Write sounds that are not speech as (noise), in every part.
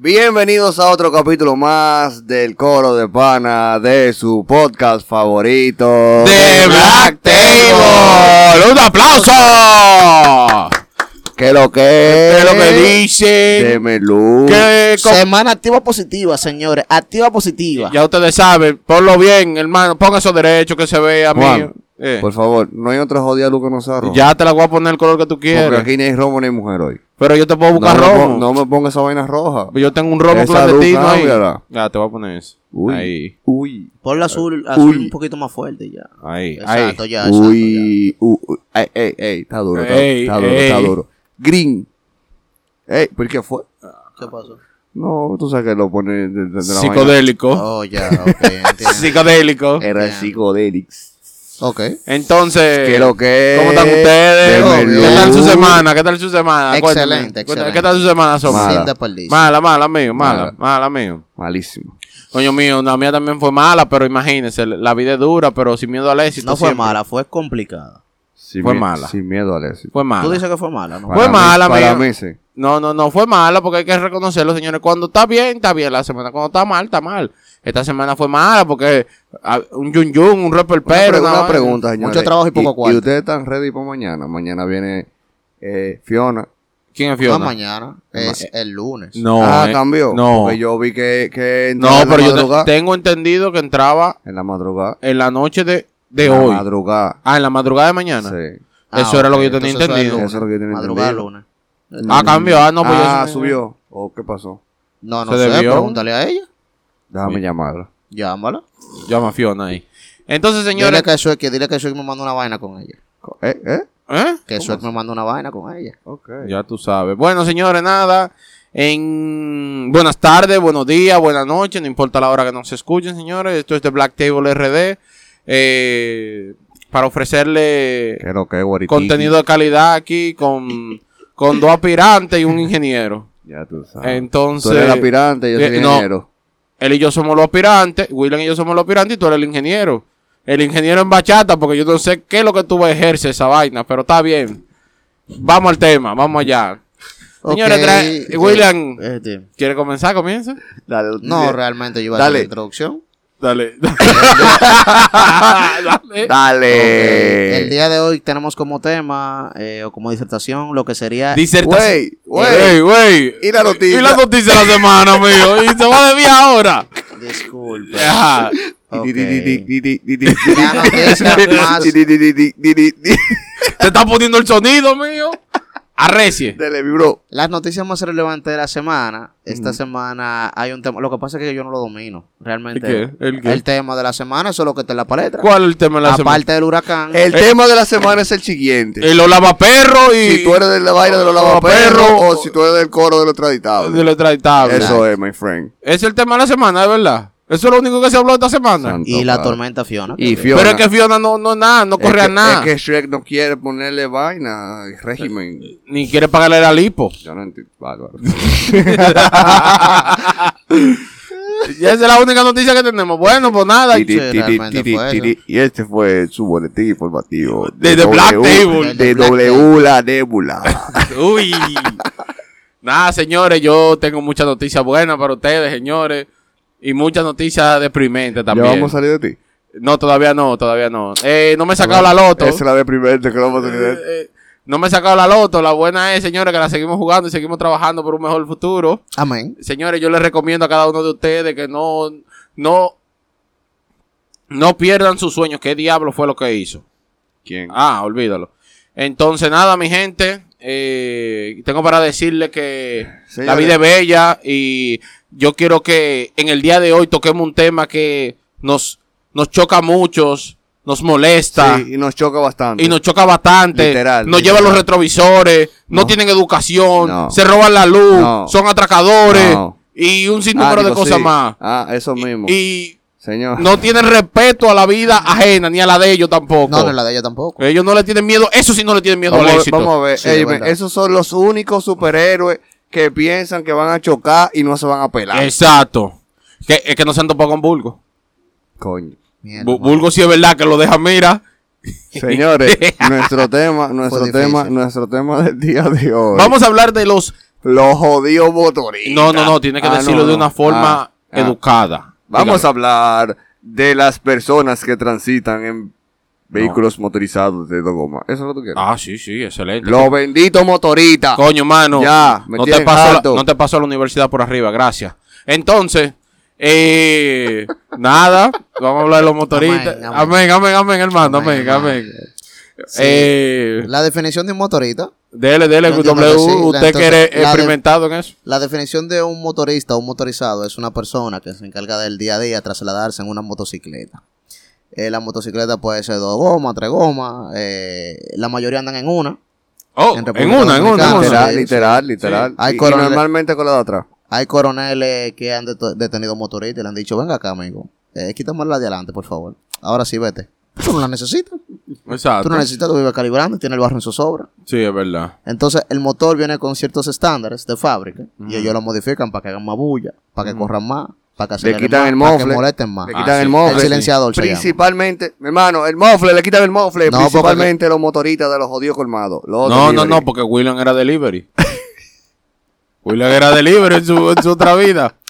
Bienvenidos a otro capítulo más del coro de pana de su podcast favorito de Black Table. ¡Un aplauso! ¿Qué lo que ¿Qué es lo que dice? Deme luz. ¿Qué co- Semana activa positiva, señores. Activa positiva. Ya ustedes saben, ponlo bien, hermano. Ponga esos derechos que se vea Juan, mío. Eh, Por favor, no hay otra jodida luz que no sea roja. ya te la voy a poner el color que tú Porque quieras. aquí ni hay romo ni hay mujer hoy. Pero yo te puedo buscar no, me romo. pon- no me ponga esa vaina roja. Yo tengo un luz, clandestino ahí. Ya, te voy a poner eso. Uy. Ahí, Uy. Ponle azul, azul Uy. un poquito más fuerte ya. ahí, Exacto, ahí. ya. exacto, Uy. Uy. uy. Ey, ey, ey. Está duro. Está, Ey, está duro, está duro. Green. Ey, ¿por qué fue? ya. ¿Qué pasó? No, tú sabes que lo pone de, de- de la vaina. Psicodélico. Oh, ya, ok. (laughs) Psicodélico. Era psicodélics. Ok. Entonces, ¿Qué lo que ¿cómo están ustedes? ¿Qué tal su semana? ¿Qué tal su semana? Excelente, excelente. ¿Qué tal su semana, Sombra? Mala. Mala, mala, mío, mala, Mala. mala, mío. Malísimo. Coño mío, la mía también fue mala, pero imagínense, la vida es dura, pero sin miedo al éxito. No fue siempre. mala, fue complicada. Sin Fue mala. Sin miedo al éxito. Fue mala. Tú dices que fue mala, ¿no? Fue Para mí- mala, Para mí sí. No, no, no fue mala, porque hay que reconocerlo, señores. Cuando está bien, está bien la semana. Cuando está mal, está mal. Esta semana fue mala porque ah, un yun yun, un rapper pero. una pregunta, señores. Mucho trabajo y poco cuarto. ¿Y ustedes están ready para mañana? Mañana viene eh, Fiona. ¿Quién es No, Fiona? mañana. Es el lunes. No. ah, eh, cambió. No. Porque yo vi que, que No, en la pero yo te- madrugada. tengo entendido que entraba En la madrugada. en la noche de, de En la hoy. madrugada. Ah, en la madrugada de mañana. Sí. Eso era lo que yo tenía entendido. Eso es lo que yo tenía Madrugada entendido. lunes. Ah, cambió. Ah, no, pues ah, ya- subió. ¿O qué pasó? No, no Se sé, debió. pregúntale a ella. Déjame Sí. llamarla. Llámala. Llama a Fiona ahí. Entonces, Dile señores. que Shrek, que dile que Shrek me mandó una vaina con ella. ¿Eh? ¿Eh? ¿Eh? Que Shrek me mandó una vaina con ella. Ok. Ya tú sabes. Bueno, señores, nada. En buenas tardes, buenos días, buenas noches, no importa la hora que nos escuchen, señores. Esto es de Black Table RD. eh, para ofrecerle ¿Qué es lo que contenido de calidad aquí con, con dos aspirantes y un ingeniero. Ya tú sabes. Entonces, Tú eres el aspirante y yo soy eh, el no. Él y yo somos los aspirantes, William y yo somos los aspirantes y tú eres el ingeniero. El ingeniero en bachata, porque yo no sé qué es lo que tú ejerces esa vaina, pero está bien. Vamos al tema, vamos allá. Señores, Ok, trae- eh, William, este, ¿quiere comenzar? Comienza. Dale, no, realmente yo iba a hacer la introducción. (laughs) Dale. Dale. Dale. El día de hoy tenemos como tema eh, o como disertación lo que sería Disertación. Güey, güey. Y la noticia. Y la noticia de la semana, amigo. Y se va de vía ahora. Disculpe. Ajá. Ok. Di, di, di, di, di, di, di, di, La noticia más- (laughs) di, di, di, di, di, di, di, di. Te está poniendo el sonido, mío. Arrecie. Dale, mi bro. Las noticias más relevantes de la semana. Esta semana hay un tema. Lo que pasa es que yo no lo domino. Realmente. ¿El qué? ¿El qué? tema de la semana, eso es lo que está en la palestra. ¿Cuál es el tema de la semana? Aparte del huracán. El tema de la semana es el siguiente. El lavaperro y. Si tú eres de la vaina de los lavaperros o si tú eres del coro de los traditables. de lo extraditable. Eso es, my friend. Es el tema de la semana, de verdad. Eso es lo único que se habló esta semana. Santo y la padre. tormenta Fiona. Y Fiona. Pero es que Fiona no, no nada, no Es corre a que- nada. Es que Shrek no quiere ponerle vaina, régimen. Ni quiere pagarle la lipo. Yo no entiendo. Bárbaro. y (laughs) (laughs) esa es la única noticia que tenemos. Bueno, pues nada. Tiri, Sí, tiri, realmente tiri, fue tiri. Y este fue su boletín informativo. De Black Table. De W la Nebula. (laughs) Uy. Nada, señores, yo tengo muchas noticias buenas para ustedes, señores. Y muchas noticias deprimentes ¿Ya también. vamos a salir de ti? No, todavía no, todavía no. Eh, no me he sacado la loto. Esa es la deprimente que no vamos a salir de ti. Eh, eh, no me he sacado la loto. La buena es, señores, que la seguimos jugando y seguimos trabajando por un mejor futuro. Amén. Señores, yo les recomiendo a cada uno de ustedes que no, no, no pierdan sus sueños. ¿Qué diablo fue lo que hizo? ¿Quién? Ah, olvídalo. Entonces, nada, mi gente. eh, tengo para decirle que la vida es bella y yo quiero que en el día de hoy toquemos un tema que nos, nos choca a muchos, nos molesta. Sí, y nos choca bastante. Y nos choca bastante. Literal, nos literal. llevan los retrovisores. No, No. tienen educación. No. Se roban la luz. No. Son atracadores. No. Y un Ah, sinnúmero de digo, cosas sí. más. Ah, eso mismo. Y Señor. no tienen respeto a la vida (laughs) ajena ni a la de ellos tampoco. No, no es la de ella tampoco. Ellos no le tienen miedo. Eso sí no le tienen miedo vamos, al a- éxito. vamos a ver. Sí, Ey, esos son los únicos superhéroes que piensan que van a chocar y no se van a pelar. Exacto. Que, es que no se han topado con Bulgo. Coño. Mierda. Bulgo sí es verdad que lo deja mira. Señores, (laughs) (laughs) nuestro tema, nuestro tema, nuestro tema del día de hoy. Vamos a hablar de los Los jodidos motoristas. No, no, no, tiene que Ah, decirlo no, de una forma Ah, ah. educada. Vamos a hablar de las personas que transitan en vehículos motorizados de dos gomas. Eso es lo que tú quieres. Ah, sí, sí, excelente. Los benditos motoristas. Coño, mano. Ya, me no te, paso la, no te paso a la universidad por arriba, gracias. Entonces, eh, (laughs) nada, vamos a hablar de los motoristas. Amén, Amén, amén. hermano, amén, Amén, amén. amén. Sí. Eh, La definición de un motorista. dele, dele, entiendo W, sí. usted Entonces, que eres experimentado en eso. La definición de un motorista o un motorizado es una persona que se encarga del día a día trasladarse en una motocicleta. Eh, la motocicleta puede ser dos gomas, tres gomas. eh, la mayoría andan en una. Oh, en en, una, en una, en Dominicana, una. literal, sí, literal, literal. Hay Y- y, normalmente con la de atrás. Hay coroneles que han detenido motoristas y le han dicho, venga acá, amigo. Eh, quítame la de adelante, por favor. Ahora sí, vete. Tú no la necesitas. Exacto. Tú no necesitas, tú vives calibrando, tienes el barro en su sobra. Sí, es verdad. Entonces, el motor viene con ciertos estándares de fábrica y ellos lo modifican para que hagan más bulla, para que corran más, para que Le aceleren quitan el para que mofle. molesten más. Le Ah, quitan sí. el mofle. El silenciador se llama. Principalmente, mi hermano, el mofle, le quitan el mofle. No, porque- principalmente los motoristas de los jodidos colmados. los No, no, no, porque William era delivery. (laughs) William era delivery en su, en su otra vida. (laughs)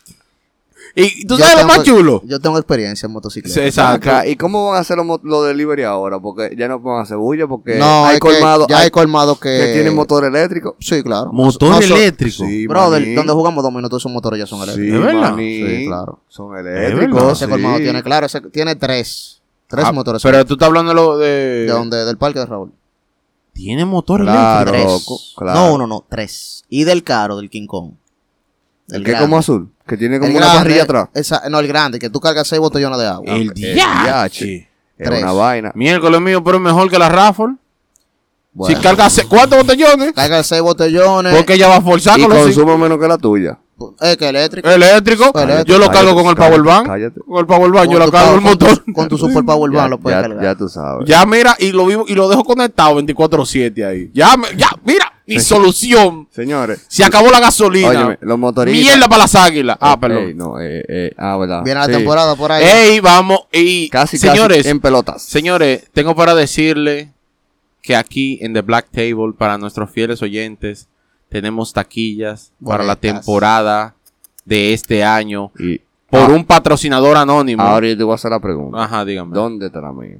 Y tú Yo sabes lo más chulo. Yo tengo experiencia en motocicleta. Sí, exacto. ¿Y cómo van a hacer los, los delivery ahora? Porque ya no pueden hacer bulla porque no, hay colmados ya hay colmados que... que tienen motor eléctrico. Sí, claro. Motor No eléctrico. Sí, Brother, donde jugamos dos minutos esos motores ya son Sí, eléctricos. ¿Es verdad? maní. Sí, claro. Son eléctricos. Ese sí. colmado tiene, claro, ese tiene tres. Tres Ah, motores. Pero tú estás hablando de lo de. ¿De dónde? Del parque de Raúl. Tiene motor Claro, eléctrico. Tres. claro. No, uno, no, tres. Y del caro, del King Kong. El que es como azul, que tiene como El una grande, parrilla atrás. esa- no, el grande, que tú cargas seis botellones de agua. El DH. Es Tres. una vaina. Miércoles mío, pero es mejor que la Raffle. Bueno. Si cargas se- cuatro botellones, Carga seis botellones. porque ella va a forzar Y con los cinco. consume menos que la tuya. Es que eléctrico. eléctrico. Eléctrico. Yo lo cargo Cállate, con el cállate, power bank. cállate. Con el power bank, yo lo tu cargo el power- con tu- motor. Con tu super power Ya, bank lo puedes ya- cargar. ya tú sabes. Ya mira, y lo vivo y lo dejo conectado 24-7 ahí. Ya, me- ya, mira, mi solución. Señores. Se acabó la gasolina. Óyeme, los motoristas. Mierda para las águilas. Ah, Ey, perdón. no, eh, eh, ah, verdad. Viene la Sí. temporada por ahí. Ey, vamos. Y Casi, señores, casi en pelotas. señores, tengo para decirle que aquí en The Black Table, para nuestros fieles oyentes, tenemos taquillas para la temporada de este año Y por ah, un patrocinador anónimo. ahora yo te voy a hacer la pregunta. Ajá, dígame. ¿Dónde está la mía?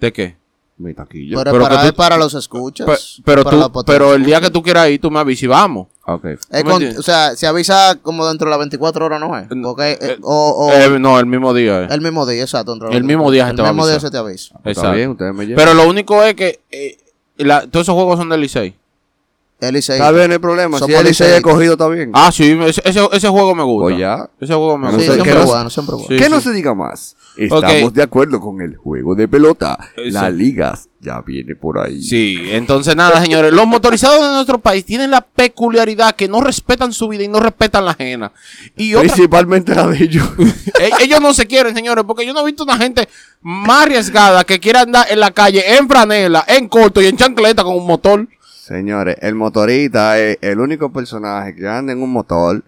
¿De qué? Mi taquilla. Pero, Pero para, tú- los escuchas. Pe- pero para la tú, potencia. pero el día que tú quieras ir, tú me avisas y vamos. Ok. Es ¿Tú me con- entiendes? o sea, se avisa como dentro de las 24 horas, ¿no es? Porque, eh, eh, o, o Eh, no, el mismo día. eh. el mismo día, exacto. dentro de las el mismo 24 día se El te va a mismo día se te avisa. Está Exacto. bien, ustedes me llevan. Pero lo único es que eh, la- todos esos juegos son del Licey. El Licey. Está bien, no hay problema. Si Somos el Licey liceístas. cogido, está bien. Ah, sí, ese, ese, ese juego me gusta. Pues ya. Ese juego me Sí, gusta. que no- bueno, siempre bueno. Sí, que sí. no se diga más. Estamos de acuerdo con el juego de pelota. Las ligas ya viene por ahí. Sí, entonces nada, señores. Los motorizados de nuestro país tienen la peculiaridad que no respetan su vida y no respetan la ajena. Y otra- Principalmente la de ellos. (laughs) ellos no se quieren, señores, porque yo no he visto una gente más arriesgada que quiera andar en la calle en franela, en corto y en chancleta con un motor. Señores, el motorista es el único personaje que anda en un motor,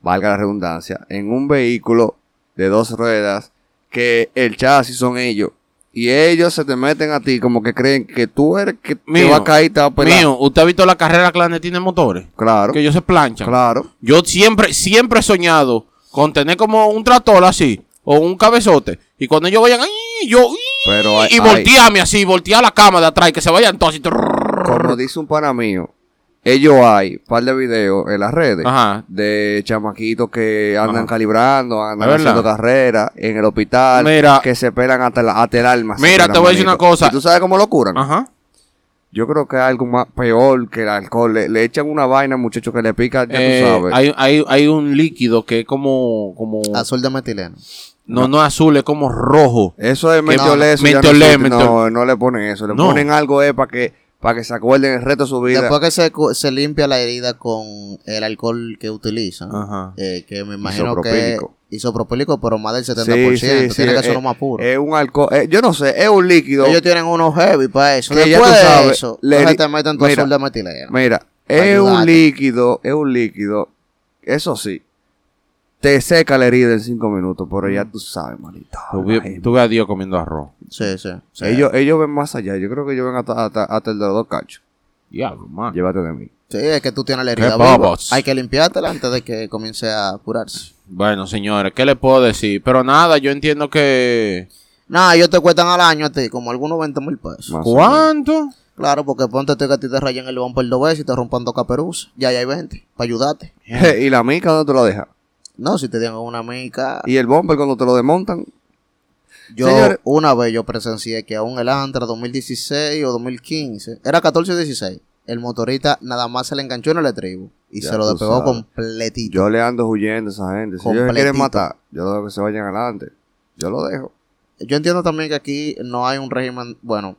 valga la redundancia, en un vehículo de dos ruedas, que el chasis son ellos. Y ellos se te meten a ti como que creen que tú eres que te Mío, va a caer y te va a pelar. Mío, ¿usted ha visto la carrera clandestina de motores? Claro, Que ellos se planchan. claro. Yo siempre, siempre he soñado con tener como un tractor así, o un cabezote. Y cuando ellos vayan, ¡ay! yo, ¡ay! Pero hay- y hay- voltearme así, voltear la cama de atrás y que se vayan todos así. trrr. Como dice un pana mío, ellos hay un par de videos en las redes Ajá. de chamaquitos que andan Ajá. calibrando, andan haciendo carreras en el hospital, Mira. que se pelan hasta, la, hasta el alma. Mira, te voy a decir una cosa. ¿Y tú sabes cómo lo curan? Ajá. Yo creo que hay algo más peor que el alcohol. Le, le echan una vaina, muchachos, que le pica, ya Eh, tú sabes. hay, hay, hay un líquido que es como, como Azul de metileno. no, no es azul, es como rojo. Eso es no, mentolé, no, mentol- no, no le ponen eso. Le No. ponen algo eh, para que, para que se acuerden el resto de su vida. Después que se, se limpia la herida con el alcohol que utilizan, Ajá. eh, que me imagino que Isopropílico. pero más del Sí, 70%. sí, sí, Tiene que ser eh, lo más puro. Es un alcohol. eh, yo no sé, es un líquido. Ellos tienen unos heavy para eso. Que ya Después tú de sabes, eso, le- te meten tu mira, azul de metileno. Mira, es un líquido, es un líquido. Eso sí, te seca la herida en cinco minutos, pero ya tú sabes, manito. Tuve, tuve a Dios comiendo arroz. Sí, sí. sí. Ellos, ellos ven más allá. Yo creo que ellos ven hasta, hasta, hasta el de los dos cachos. Diablo, man. Llévate de mí. Sí, es que tú tienes la herida viva. Hay que limpiártela antes de que comience a curarse. Bueno, señores, ¿qué le puedo decir? Pero nada, yo entiendo que... Nada, ellos te cuestan al año a ti como algunos 20 mil pesos. Más. ¿Cuánto? Claro, porque ponte tú que a ti te rayan el bumper dos veces y te rompan dos caperuzas. Ya, ya hay 20, para ayudarte. (laughs) ¿Y la mica dónde te lo dejas? No, si te dieron una mica. ¿Y el bumper cuando te lo desmontan? Yo una vez yo presencié que aún el Antra 2016 o 2015, era 14 o 16, el motorista nada más se le enganchó en el estribo y se lo despegó sabes. completito. Yo le ando huyendo a esa gente. Si ellos Completito. quieren matar, yo dejo que se vayan adelante. Yo lo dejo. Yo entiendo también que aquí no hay un régimen, bueno,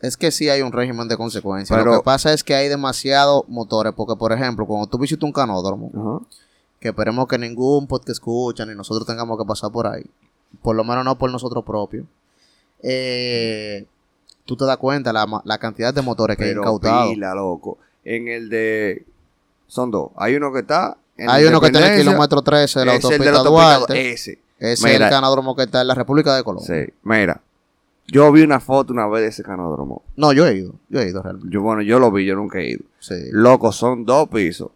es que sí hay un régimen de consecuencias. Pero- Lo que pasa es que hay demasiados motores, porque por ejemplo, cuando tú visitas un canódromo. Que esperemos que ningún podcast escucha ni nosotros tengamos que pasar por ahí, por lo menos no por nosotros propios, eh, tú te das cuenta la, la cantidad de motores que hay Pero incautados. pila, loco. En el de... Son dos. Hay uno que está... En Hay uno que está en el kilómetro 13 de la es el de autopista la autopista Duarte. Ese. Ese es el canódromo que está en la República de Colombia. Sí. Mira. Yo vi una foto una vez de ese canódromo. No, yo he ido. Yo he ido realmente. Yo, bueno, yo lo vi, yo nunca he ido. Sí. Loco, son dos pisos.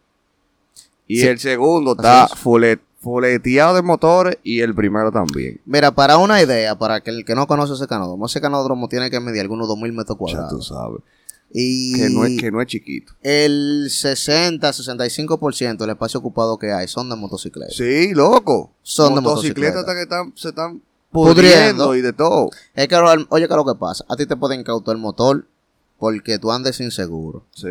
Y Sí. el segundo está es. fulet- fuleteado de motores y el primero también. Mira, para una idea, para que el que no conoce ese canódromo, ese canódromo tiene que medir algunos 2.000 metros Ya tú cuadrados. sabes. Y Que no, es, que no es chiquito. el 60-65% del espacio ocupado que hay son de motocicletas. Sí, loco. Son de Motocicletas motocicleta. hasta que están, se están Pudriendo. pudriendo y de todo. Es que, oye, ¿qué lo que pasa? A ti te pueden incautar el motor porque tú andes sin seguro, Sí,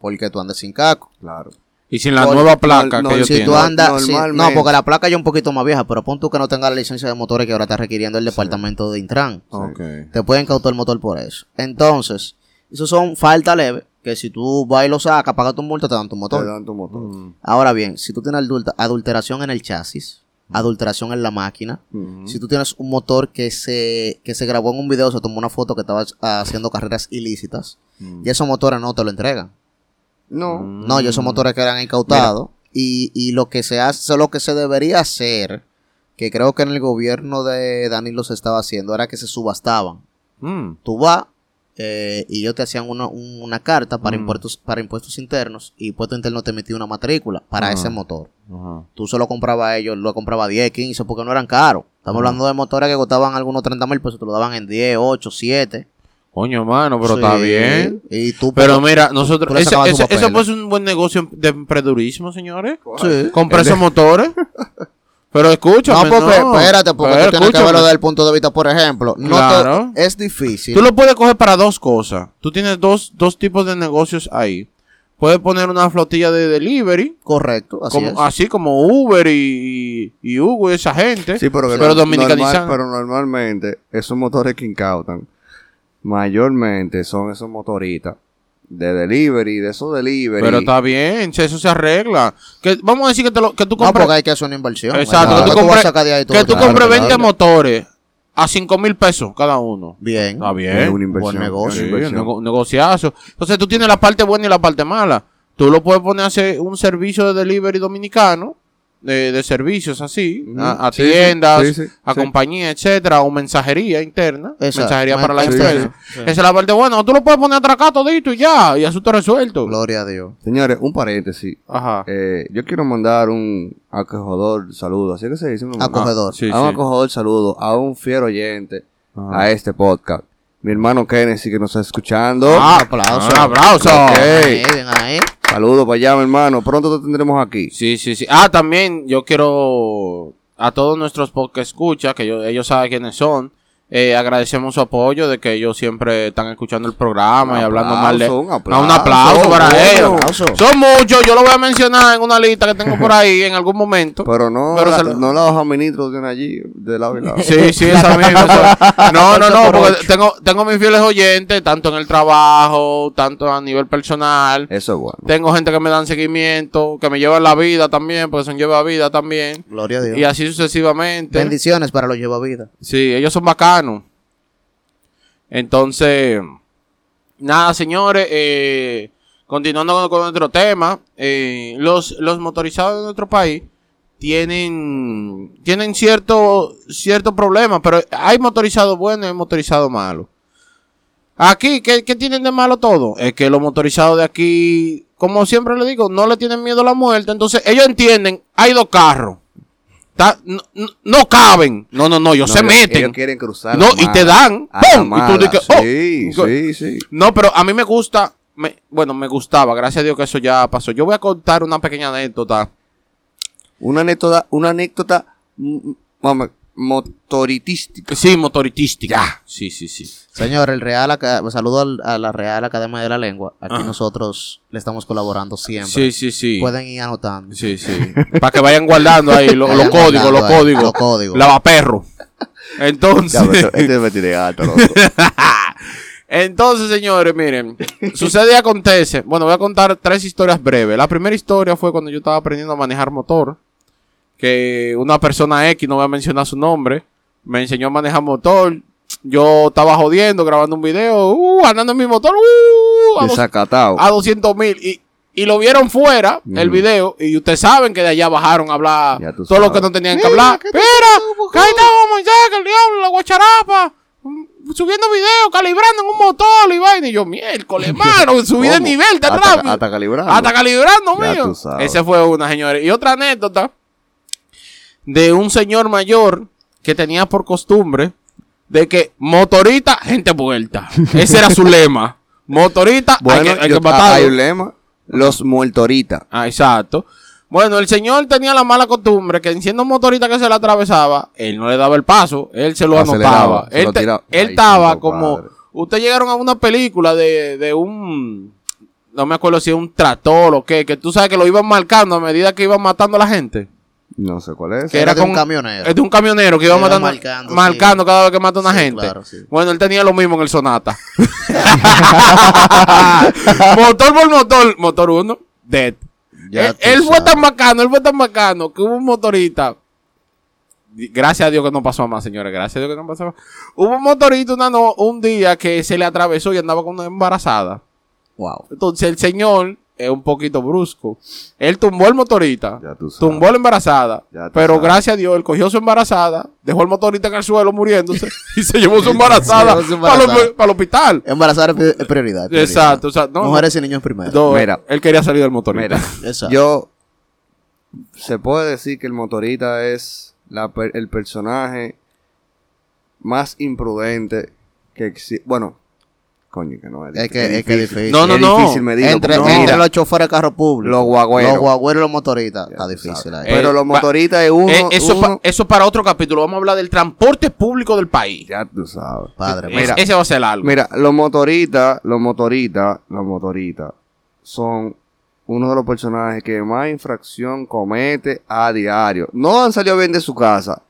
porque tú andes sin caco. claro. Y sin la Por- nueva placa no, que no, ellos Si tienen. tú andas, si- no, porque la placa ya es un poquito más vieja, pero pon tú que no tengas la licencia de motores que ahora está requiriendo el departamento de Intran. Ok. Te pueden cautar el motor por eso. Entonces, eso son falta leve, que si tú vas y lo sacas, pagas tu multa, te dan tu Te motor. dan tu motor. Mm. Ahora bien, si tú tienes adulta- adulteración en el chasis, adulteración en la máquina, Ujú. si tú tienes un motor que se, que se grabó en un video, se tomó una foto que estabas haciendo carreras ilícitas, Mm. y esos motores no te lo entregan. No. No, y esos motores quedan incautados. Y, y lo que se hace, lo que se debería hacer, que creo que en el gobierno de Danilo se estaba haciendo, era que se subastaban. Mm. Tú vas eh, y ellos te hacían una, un- una carta para, Mm. impuestos, para impuestos internos y impuesto interno te emitía una matrícula para ese motor. Ajá. Tú se lo comprabas a ellos, lo compraba 10, 15 porque no eran caros. Estamos hablando de motores que costaban algunos 30 mil pesos, te lo daban en 10, 8, 7. Coño, mano, pero Sí. está bien. Y tú, Pero pues, mira, nosotros, ese, ese, eso es un buen negocio de emprendedurismo, señores. sí. Comprar esos motores. Pero escúchame, No, porque, no. espérate, porque Pero tú tienes que verlo desde el punto de vista, por ejemplo. No Claro. te- es difícil. Tú lo puedes coger para dos cosas. Tú tienes dos, dos tipos de negocios ahí. Puedes poner una flotilla de delivery, Correcto, así como, es. así como Uber y, y, y Hugo y esa gente. Sí, pero, que pero normal- pero normalmente esos motores que incautan mayormente son esos motoritas de delivery, de esos delivery. Pero está bien, che, eso se arregla. Que, vamos a decir que, te lo, que tú no, compras, porque hay que hacer una inversión. Exacto, ¿verdad? que tú ¿Qué vas a compres- tú? que tú Claro, compres claro. 20 motores a 5 mil pesos cada uno. Bien. Está Es bien. una inversión. Buen negocio. es Sí, una nego- negociazo. Entonces tú tienes la parte buena y la parte mala. Tú lo puedes poner a hacer un servicio de delivery dominicano, de, de servicios así, a, a Sí, sí, tiendas, sí, sí, a sí. compañías, etcétera, o mensajería interna, Exacto. mensajería para las Sí, empresas. sí, sí. Esa es la parte buena. O tú lo puedes poner atracado todito y ya, y eso está resuelto. Gloria a Dios. Señores, un paréntesis. Ajá. Eh, yo quiero mandar un acogedor saludo. Así que se dice. un- Acogedor. Sí, a un sí. acogedor saludo a un fiel oyente Ajá. a este podcast. Mi hermano Kennedy que nos está escuchando. Ah, aplauso. Un aplauso. Ok. Ahí, bien ahí. Saludos para allá, mi hermano. Pronto te tendremos aquí. Sí, sí, sí. Ah, también yo quiero a todos nuestros podcast escucha, que yo- ellos saben quiénes son. Eh, agradecemos su apoyo de que ellos siempre están escuchando el programa Un y hablando aplauso, mal de un Ah, aplauso, un aplauso para bueno. ellos. Aplauso. Son muchos, yo lo voy a mencionar en una lista que tengo por ahí en algún momento. (laughs) Pero no, Pero la, lo- no la hoja ministro tiene allí, de lado y lado. Sí, sí, esa misma. (laughs) No, no, no, porque tengo, tengo mis fieles oyentes, tanto en el trabajo, tanto a nivel personal. Eso es bueno. Tengo gente que me dan seguimiento, que me llevan la vida también, porque son lleva vida también. Gloria a Dios. Y así sucesivamente. Bendiciones para los llevavidas. Sí, ellos son bacanos. Entonces, nada, señores, eh, continuando con, con nuestro tema, eh, los, los motorizados de nuestro país tienen, tienen cierto, cierto problema, pero hay motorizados buenos y hay motorizados malos. Aquí, ¿qué, qué tienen de malo todo? Es que los motorizados de aquí, como siempre le digo, no le tienen miedo a la muerte. Entonces, ellos entienden, hay dos carros. Está- no, no- caben. No, no, no, ellos No, se ellos- meten. Ellos quieren cruzar. No, y te dan. Y tú dices, oh. Sí, sí, sí. No, pero a mí me gusta, me- bueno, me gustaba, gracias a Dios que eso ya pasó. Yo voy a contar una pequeña anécdota. Una anécdota, una anécdota mm, mm, vamos, motoritística. Sí, motoritística. Sí, sí, sí. Señor, el Real saludo al- a la Real Academia de la Lengua. Aquí Ajá. nosotros le estamos colaborando siempre. Sí, sí, sí. Pueden ir anotando. Sí, sí. Para que vayan guardando ahí lo- los códigos, los códigos. los códigos. Lavaperro. Entonces, Ya, pero este me alto, loco. (laughs) entonces, señores, miren, sucede y acontece. Bueno, voy a contar tres historias breves. La primera historia fue cuando yo estaba aprendiendo a manejar motor. Que una persona X, no voy a mencionar su nombre, me enseñó a manejar motor. Yo estaba jodiendo, grabando un video, uh, andando en mi motor, uh, a, dos- Desacatado. a 200 mil. Y, y lo vieron fuera, el video, y ustedes saben que de allá bajaron a hablar todo lo sabes. que no tenían que hablar. ¿qué te Mira, allá, que el diablo, la guacharapa, mm, subiendo video, calibrando en un motor y vaina. Y yo, miércoles, (laughs) mano, subí de nivel, tan Hasta- rápido. hasta calibrando. Hasta calibrando, mío. Ese fue una, señores. Y otra anécdota de un señor mayor que tenía por costumbre de que motorita, gente vuelta. Ese era su lema. Motorita, hay Bueno, que, hay yo- que matarlo. hay un lema. Los muertoritas. Ah, exacto. Bueno, el señor tenía la mala costumbre que siendo un motorista que se le atravesaba, él no le daba el paso, él se lo anotaba. se Él, te- tiraba. él Ay, estaba como... padre. Ustedes llegaron a una película de, de un... No me acuerdo si es un tractor o qué, que tú sabes que lo iban marcando a medida que iban matando a la gente. No sé cuál es. Que Era era de un con- camionero. Es de un camionero que iba matando, marcando, marcando, sí. cada vez que mata a una Sí, gente. claro, sí. Bueno, él tenía lo mismo en el Sonata. (laughs) motor por motor, motor 1, dead. Ya él tú él fue tan bacano, él fue tan bacano que hubo un motorista. Gracias a Dios que no pasó más, señores. Gracias a Dios que no pasó más. Hubo un motorista una no- un día que se le atravesó y andaba con una embarazada. Wow. Entonces el señor es un poquito brusco. Él tumbó el motorista, Ya tú sabes. tumbó la embarazada, Ya tú pero sabes. gracias a Dios él cogió su embarazada, dejó el motorista en el suelo muriéndose (laughs) y se llevó su embarazada, llevó su para, el- para el hospital. Embarazar es pri- es prioridad. prioridad. Exacto, o sea, no, Mujeres y niños primero. no, Mira. él quería salir del motorista. Mira, (laughs) Exacto. yo. Se puede decir que el motorista es la el personaje más imprudente que existe. Bueno, coño, que no es. Es que- es que difícil. No, no, es no. difícil medirlo, entre, porque entre los choferes de carro público, Los guagüeros. los guagüeros y los motoristas, ya está difícil ahí. Pero Eh, los motoristas es uno. Eh, eso, uno- pa- eso para otro capítulo. Vamos a hablar del transporte público del país. ya tú sabes. Padre, Es- Mira, ese va a ser algo. Mira, los motoristas, los motoristas, los motoristas son uno de los personajes que más infracción comete a diario. No han salido bien de su casa.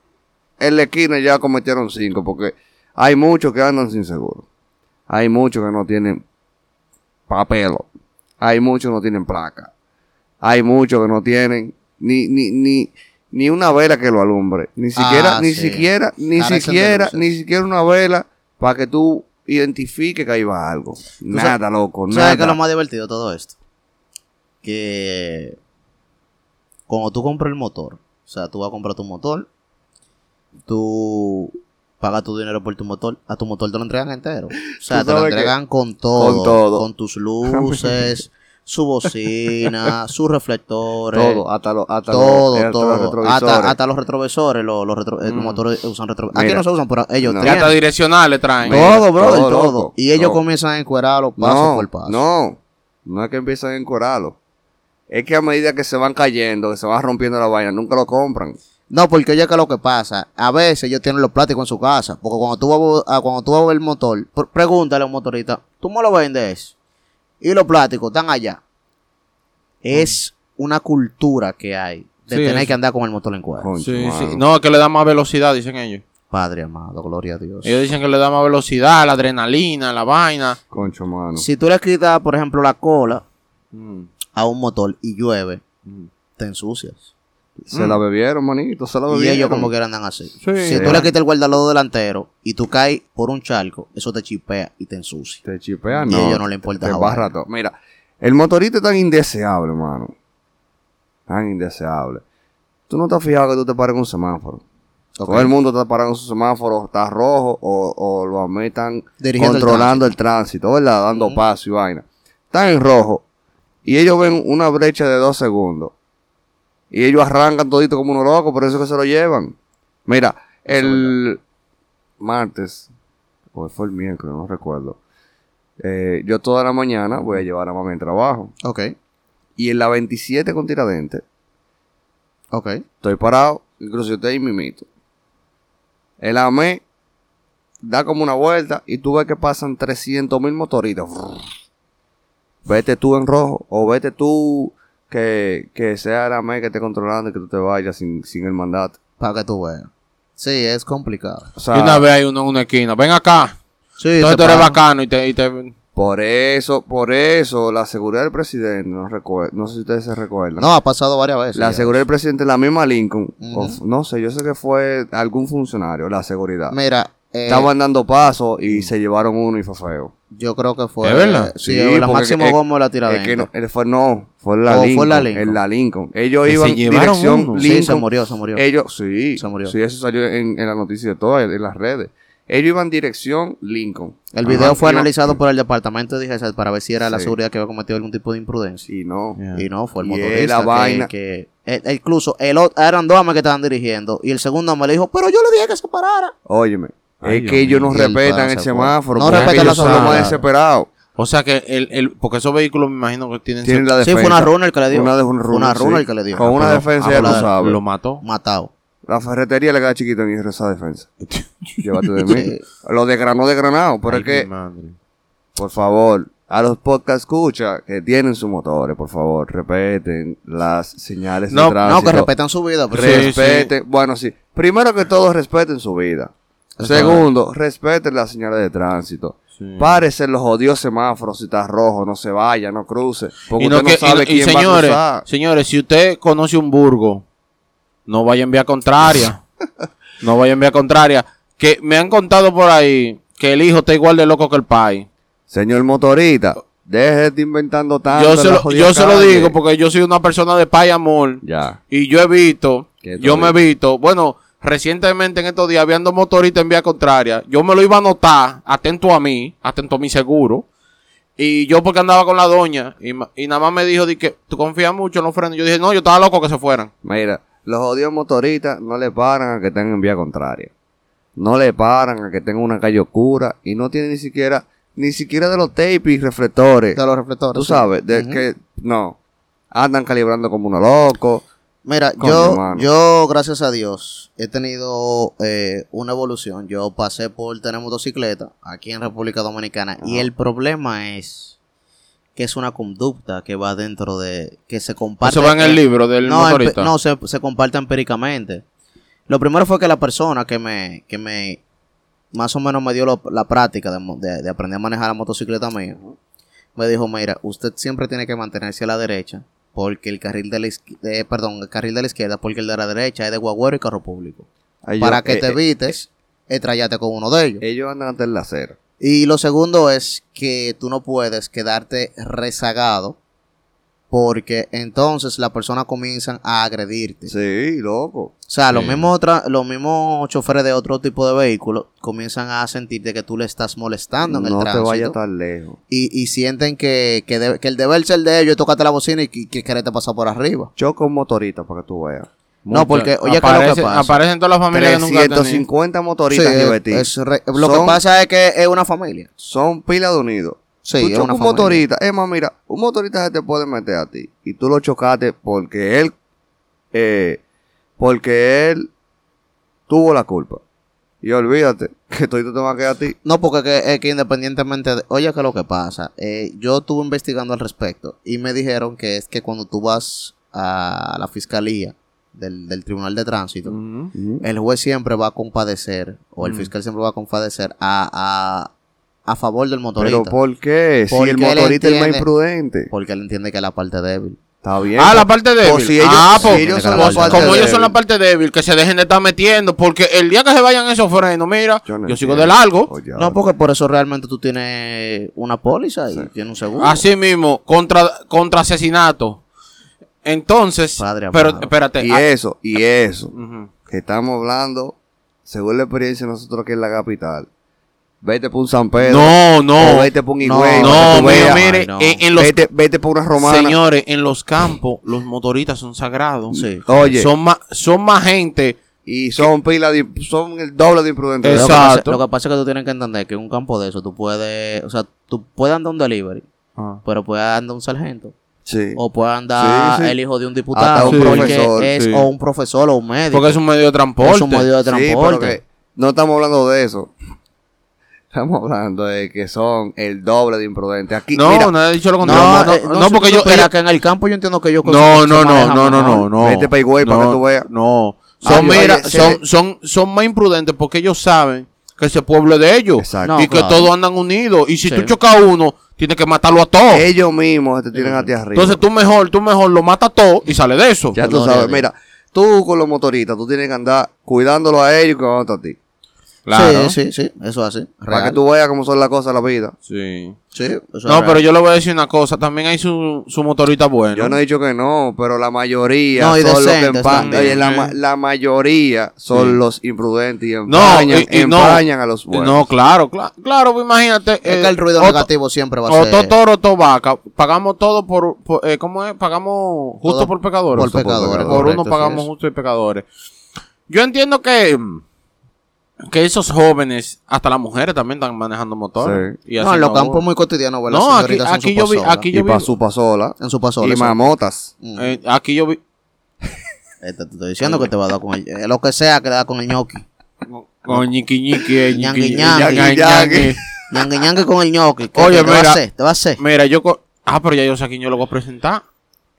En la esquina ya cometieron cinco porque hay muchos que andan sin seguro. Hay muchos que no tienen papelo. Hay muchos que no tienen placa. Hay muchos que no tienen ni, ni, ni, ni una vela que lo alumbre. Ni siquiera, Ah, ni sí. siquiera, ni Carecen de siquiera, ni siquiera una vela para que tú identifiques que ahí va algo. Nada, loco, ¿Tú ¿Sabes qué es lo nada. más divertido de todo esto? Que cuando tú compras el motor, o sea, tú vas a comprar tu motor, tú pagas tu dinero por tu motor, a tu motor te lo entregan entero. (laughs) O sea, te lo entregan con todo, con todo. con tus luces, su bocina, (laughs) sus reflectores. Todo, hasta, lo, hasta, Todo, los, hasta los todo. retrovisores. Hasta, hasta los retrovisores, los, los, retro- eh, los Mm. motores usan retrovisores. Aquí no se usan, pero ellos No. Ya está tienen. direccional le traen. Todo, brother, todo, todo. loco. Y ellos comienzan a encuerarlo paso no, por paso. No, no es que empiezan a encorarlo. Es que a medida que se van cayendo, que se va rompiendo la vaina, nunca lo compran. No, porque ya que lo que pasa, a veces ellos tienen los plásticos en su casa, porque cuando tú vas a, cuando tú vas a ver el motor, pr- pregúntale a un motorista, ¿tú me lo vendes? Y los plásticos están allá. Es una cultura que hay de Sí, tener que andar con el motor en. Concho, Sí, sí. No, es que le da más velocidad, dicen ellos. Padre amado, gloria a Dios. Ellos dicen que le da más velocidad, la adrenalina, la vaina. Concho, mano. Si tú le quitas, por ejemplo, la cola Mm, a un motor y llueve, mm. te ensucias. Se la bebieron, manito, se la Y bebieron. ellos como que andan así. Sí. si tú le quitas el guardalodo delantero y tú caes por un charco, eso te chipea y te ensucia. Te chipean, Y no. a ellos no le importa Te vaina. todo. Mira, el motorista es tan indeseable, mano. Tan indeseable. Tú no te has fijado que tú te pares en un semáforo. Todo el mundo está parando su semáforo, está rojo o, o los AME están Dirigiendo el controlando el tránsito, ¿verdad? Dando paso y vaina. Están en rojo y ellos ven una brecha de dos segundos y ellos arrancan todito como unos locos, por eso que se lo llevan. Mira, el martes, o fue el miércoles, no recuerdo. eh, yo toda la mañana voy a llevar a mamá al trabajo. Ok, Y en la 27 con Tiradentes, ok. Estoy parado, incluso yo estoy ahí mimito. El AME da como una vuelta y tú ves que pasan 300 mil motoritos. Vete tú en rojo o vete tú que, que sea AME que esté controlando y que tú te vayas sin, sin el mandato. Para que tú veas. Sí, es complicado. O sea, y una vez hay uno en una esquina. Ven acá. Sí, Entonces tú eres bacano y te, y te- por eso, por eso, la seguridad del presidente, no, recuer- no sé si ustedes se recuerdan. No, ha pasado varias veces. la seguridad del presidente, la misma Lincoln, no sé, yo sé que fue algún funcionario, la seguridad. Mira, eh, Estaban dando pasos y se llevaron uno y fue feo. Yo creo que fue. ¿Es verdad? Sí, Sí, la máximo Gómez la tira Es que no, fue no, fue en la, Lincoln, fue en la Lincoln. En la Lincoln. Ellos Que iban llevaron dirección uno. Sí, Lincoln. se murió, se murió. Ellos, sí, Se murió. sí, eso salió en, en la noticia de todas, en las redes. Ellos iban dirección Lincoln. El video Ajá, fue analizado (laughs) por el departamento de DGC para ver si era la seguridad que había cometido algún tipo de imprudencia. Y no. Yeah. Y no, fue el Y motorista. la que- vaina- Que, e- e- incluso el, eran dos amas que estaban dirigiendo. Y el segundo me le dijo, pero yo le dije que se parara. Óyeme, Ay, es Dios que ellos no el respetan el semáforo. No respetan la son los más desesperados. O sea que el, el, porque esos vehículos me imagino que tienen... Tienen la Sí, defensa. fue una runner que le dio. Una de una runner, sí. que le dio. Con Ah, una pero- defensa ah, ya la- sabes. Lo mató. Matado. La ferretería le queda chiquita en esa defensa. (laughs) Llévate de (laughs) mí. Sí. Lo de grano de granado, pero Ay, es que madre. Por favor, a los podcast escucha que tienen sus motores, por favor, respeten las señales No, de no, tránsito. No, que respetan su vida. pero- Sí, Respeten, bueno, sí. Primero que todo, respeten su vida. Segundo, respeten las señales de tránsito. Sí. Párese los odios semáforos si está rojo, no se vaya, no cruce. Porque Y, no usted que- no sabe y- y quién va a señores, cruzar. señores, si usted conoce un burgo, no vaya en vía contraria. (laughs) no vaya en vía contraria. Que me han contado por ahí que el hijo está igual de loco que el pai. Señor motorista, deje de inventando tanto. Yo se, lo, yo se lo digo porque yo soy una persona de pay amor. Ya. Y yo he visto, ¿Qué tú yo me visto, bueno, recientemente en estos días, viendo motoristas en vía contraria, yo me lo iba a notar, atento a mí, atento a mi seguro. Y yo porque andaba con la doña, y, nada más me dijo, di que tú confías mucho en los frenos. Yo dije, no, yo estaba loco que se fueran. Mira, los odios motoristas no le paran a que estén en vía contraria. No le paran a que tengan una calle oscura y no tienen ni siquiera, ni siquiera de los tapes y reflectores. De los reflectores. Tú sí. sabes, de que no. Andan calibrando como unos locos. Mira, yo, yo, gracias a Dios, he tenido eh, una evolución. Yo pasé por tener motocicleta aquí en República Dominicana. Y el problema es que es una conducta que va dentro de. que se comparte. Eso va en el libro del no, motorista. no, se, se comparte empíricamente. Lo primero fue que la persona que me, que me más o menos me dio lo- la práctica de, de- de aprender a manejar la motocicleta mía, me dijo, mira, usted siempre tiene que mantenerse a la derecha, porque el carril de la izquierda, perdón, el carril de la izquierda, porque el de la derecha es de guagüero y carro público. Para que eh, te eh, evites, estrellarte con uno de ellos. ellos andan ante el acera. Y lo segundo es que tú no puedes quedarte rezagado porque entonces las personas comienzan a agredirte. Sí, loco. O sea, los mismos los mismos choferes de otro tipo de vehículos comienzan a sentirte que tú le estás molestando en el No te tránsito. vayas tan lejos. y, y sienten que, que, que el deber ser de ellos es tocarte la bocina y que, que quererte pasar por arriba. Choca un motorista para que tú veas. No, porque, oye, ¿qué es lo que Aparece- pasa? Aparecen todas las familias que nunca. 350 Sí, motoristas es- Liberty. es re- lo que pasa es que es una familia. Son pila de unidos. Sí, tú chocas un familia. motorista. Es más, mira, un motorista se te puede meter a ti. Y tú lo chocaste porque él. eh, porque él tuvo la culpa. Y olvídate (laughs) que todo te va a quedar a ti. No, porque que- es que independientemente de... Oye, ¿qué es lo que pasa? Eh, yo estuve investigando al respecto y me dijeron que es que cuando tú vas a la fiscalía del, del Tribunal de Tránsito, el juez siempre va a compadecer, o el fiscal siempre va a compadecer a, a, a favor del motorista. Pero ¿por qué? Si Porque el él motorista es más entiende- imprudente. porque él entiende que es la parte débil. Está bien. Ah, la parte débil. Pues si ellos- ah, si ellos son la parte como ellos débil. son la parte débil, que se dejen de estar metiendo, porque el día que se vayan esos frenos, mira, Yo sigo de largo. Oye, No, porque por eso realmente tú tienes una póliza y tienes un seguro. Así mismo, contra, contra asesinato. Entonces, Padre pero amado. espérate. Y ah, eso, y eso. ujú. Que estamos hablando según la experiencia de nosotros aquí en la capital, vete por un San Pedro. No, O no. vete por un No, Higüey. No, tú mire, mire, Ay, no. en, en los Vete, vete por una romana. señores, en los campos, los motoristas son sagrados. Sí. Oye, Son más, son más gente. y son pila de, son el doble de imprudentes. Lo que, pasa, Exacto. lo que pasa es que tú tienes que entender que en un campo de eso tú puedes, o sea, tú puedes andar un delivery, pero puedes andar un sargento. Sí. O puede andar Sí, sí. el hijo de un Hasta diputado. un porque profesor, es sí. o un profesor o un médico. Porque es un medio de transporte. Es un medio de Sí, pero transporte. que no estamos hablando de eso. Estamos hablando de que son el doble de imprudentes. Aquí, No, mira, nadie ha dicho lo no, contrario. no, No, no, no, porque yo. ella- que en el campo yo entiendo que ellos No, no, no, no, no, no, no. Vete pa' Higüey para No, que tú veas. No. Son, mira, son, son, son más imprudentes porque ellos saben que ese pueblo es de ellos. Exacto. No, y que claro. todos andan unidos. Y si Sí. tú chocas a uno, tienes que matarlo a todos. ellos mismos te tiran a ti arriba. Entonces tú mejor, tú mejor lo matas todo y sale de eso. ya tú a sabes, mira, tú con los motoristas, tú tienes que andar cuidándolo a ellos y cuidándote a ti. Claro. Sí, sí, sí, eso es así. Para que tú veas cómo son las cosas de la vida. Sí. Sí, eso es No, real. pero yo le voy a decir una cosa. También hay su, su motorista bueno. Yo no he dicho que no, pero la mayoría No, y son los que decentes empa- también. oye, la, la mayoría son Sí. los imprudentes y No, empañan, y- y no. empañan a los buenos. No, claro, claro. Claro, pues imagínate. es que el ruido otro- negativo siempre va a O ser to- toro, to vaca. Pagamos todo por, por eh, ¿cómo es? Pagamos justo Todo por pecadores. por pecadores. Por correcto, uno pagamos sí justo y pecadores. Yo entiendo que, que esos jóvenes, hasta las mujeres también están manejando motores. Sí. Y No, en los campos uno. muy cotidianos, ¿verdad? No, aquí, aquí yo vi, aquí y yo vi, para su pasola. En su pasola. Y mamotas. Mm. eh, aquí yo vi, (laughs) Este, te estoy diciendo que te va a dar con el... eh, lo que sea que le da con el ñoqui. con ñiqui ñiqui, eh, Ñangui, ñiqui, ñangui, ñangui, ñangui. con el ñoqui. ¿Qué- Oye, qué te va a mira. hacer? ¿Te va a hacer? Mira, yo, co- ah, pero ya yo sé a quién yo lo voy a presentar.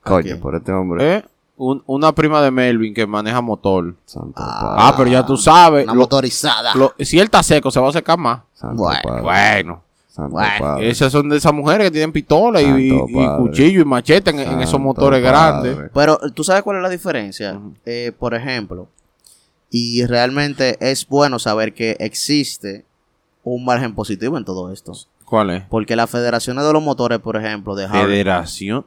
Coño, por este hombre. ¿eh? Un- una prima de Melvin que maneja motor. Santo Ah. Ah, pero ya tú sabes. Una lo- motorizada. lo- si él está seco, se va a secar más. Santo Bueno, padre. Bueno. Santo bueno, padre. Esas son de esas mujeres que tienen pistola y, y- cuchillo y machete en, en esos motores padre. grandes. Pero, ¿tú sabes cuál es la diferencia? Eh, por ejemplo, y realmente es bueno saber que existe un margen positivo en todo esto. ¿Cuál es? Porque las federaciones de los motores, por ejemplo, de Harley, Federación.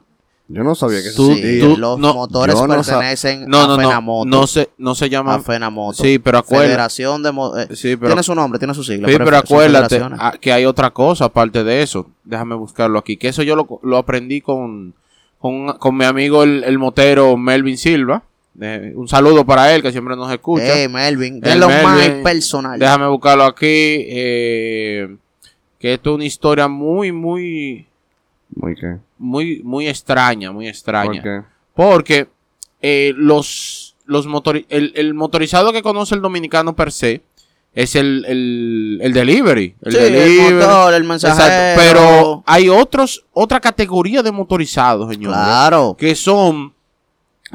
Yo no sabía que Tú- sí, tú- los no, motores pertenecen No, a no, no. Fenamoto. No se, no se a llama. Fenamoto. Sí, pero acuérdate. Federación de... eh, Sí, pero, tiene su nombre, tiene su sigla. sí, pero acuérdate ah, que hay otra cosa aparte de eso. Déjame buscarlo aquí. Que eso yo lo, lo aprendí con, con, con mi amigo el, el motero Melvin Silva. Eh, un saludo para él que siempre nos escucha. Hey, Melvin, El es lo más personal. Déjame buscarlo aquí. eh, que esto es una historia muy, muy, Muy qué. Muy, muy extraña, muy extraña. ¿Por qué? Porque eh, los, los motori- el, el motorizado que conoce el dominicano per se es el, el, el delivery. El Sí, delivery. el motor, el mensajero. Exacto. Pero hay otros, otra categoría de motorizados, señores. Claro. Que son,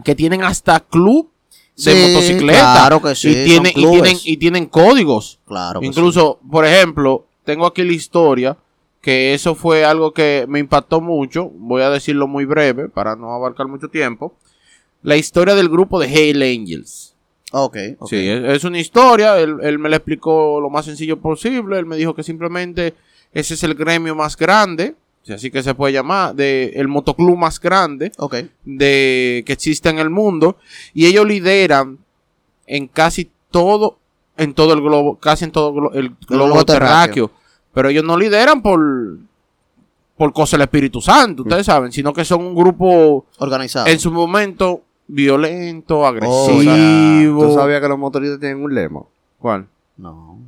que tienen hasta club de Sí, motocicleta. claro que sí, Y tienen, y tienen, y tienen códigos. Claro. que Incluso, por ejemplo, tengo aquí la historia, que eso fue algo que me impactó mucho, voy a decirlo muy breve para no abarcar mucho tiempo. La historia del grupo de Hail Angels. Ok, ok. Sí, es, es una historia, él, él me la explicó lo más sencillo posible, él me dijo que simplemente ese es el gremio más grande, así que se puede llamar, de el motoclub más grande Ok. de que existe en el mundo y ellos lideran en casi todo en todo el globo casi en todo el globo globo terráqueo pero ellos no lideran por por cosa del Espíritu Santo ustedes saben sino que son un grupo Organizado. en su momento violento Oh, agresivo ¿Tú sabías que los motoristas tienen un lema? ¿Cuál? No.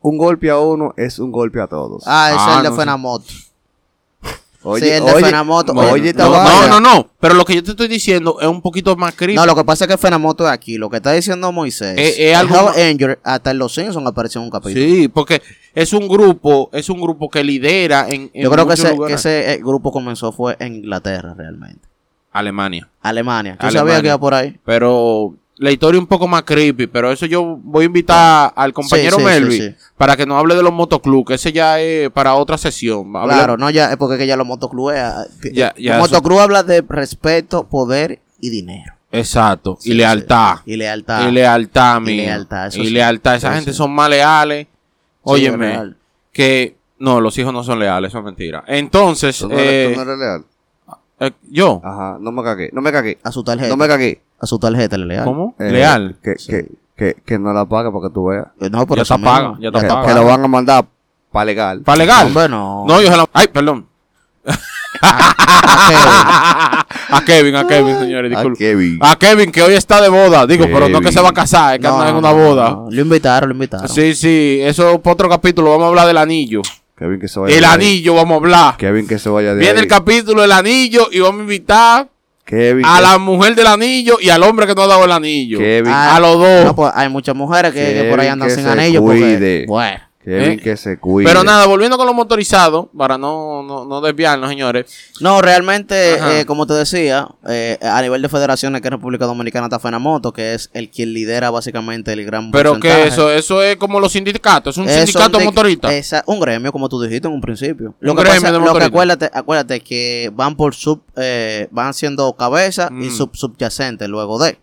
Un golpe a uno es un golpe a todos. Ah, ese Ah, es el de no sé. Fenamoto. oye, sí, el de Fenamoto. Oye, Oye, esta no, no, no, no, pero lo que yo te estoy diciendo es un poquito más crítico. No, lo que pasa es que Fenamoto es aquí. Lo que está diciendo Moisés. Eh, eh, el algo Hell más- Angel, hasta en los Simpsons apareció en un capítulo. Sí, porque es un grupo, es un grupo que lidera en, en Yo creo que ese eh, grupo comenzó fue en Inglaterra realmente. Alemania. Alemania. ¿Tú Alemania. sabías que iba por ahí? Pero la historia un poco más creepy, pero eso yo voy a invitar al compañero Sí, sí, Melvin sí, sí. para que nos hable de los motoclubs, que ese ya es para otra sesión. Hable- Claro, no ya, es porque que ya los motoclubes. ah, Ya- ya motoclub habla de respeto, poder y dinero. Exacto. Sí, y lealtad. sí. Y lealtad. Y lealtad, Y mío. lealtad, eso Y sí. lealtad. Esa gente sí. son más leales. Óyeme, que no, los hijos no son leales, eso es mentira. Entonces, ¿Tú no, eres, eh, tú no eres leal? Eh, yo, Ajá, no me cagué, no me cagué. A su tarjeta. No me cagué. A su tarjeta le leal. ¿cómo? Eh, Leal. Que, que, Que, que no la pague para que tú veas. Eh, No, por Ya está paga, ya está Que, paga. que lo van a mandar para legal. ¿Para legal? Hombre, no. No, yo se la... Ay, perdón. (laughs) a Kevin, a Kevin, señores, Ah, disculpe. Kevin. A Kevin, que hoy está de boda. Digo, pero no que se va a casar, es que No, anda en una boda. no. Lo invitaron, lo invitaron. Sí, sí, eso por otro capítulo. Vamos a hablar del anillo. Kevin que se vaya El de ahí. anillo, vamos a hablar. Kevin que se vaya de Viene ahí. el capítulo del anillo y vamos a invitar Kevin a la mujer del anillo y al hombre que no ha dado el anillo. Kevin, Ah, A los dos. No, pues hay muchas mujeres que, que por ahí andan que sin se anillo. cuide. Porque, bueno. Kevin ¿eh? que se cuide. Pero nada, volviendo con los motorizados, para no, no, no desviarnos, señores. No, realmente, eh, como te decía, eh, a nivel de federaciones que en República Dominicana está Fenamoto, que es el quien lidera básicamente el gran Pero que eso, eso es como los sindicatos, es un Es sindicato de- motorista. esa- un gremio, como tú dijiste en un principio. Lo Un que, gremio pasa- de lo que acuérdate, acuérdate que van por sub, eh, van siendo cabeza y Mm. sub subyacente luego de.